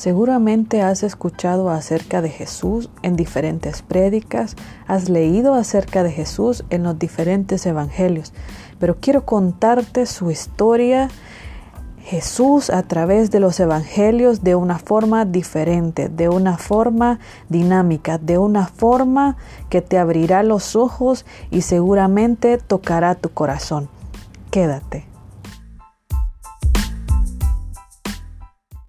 Seguramente has escuchado acerca de Jesús en diferentes prédicas, has leído acerca de Jesús en los diferentes evangelios, pero quiero contarte su historia, Jesús a través de los evangelios de una forma diferente, de una forma dinámica, de una forma que te abrirá los ojos y seguramente tocará tu corazón. Quédate.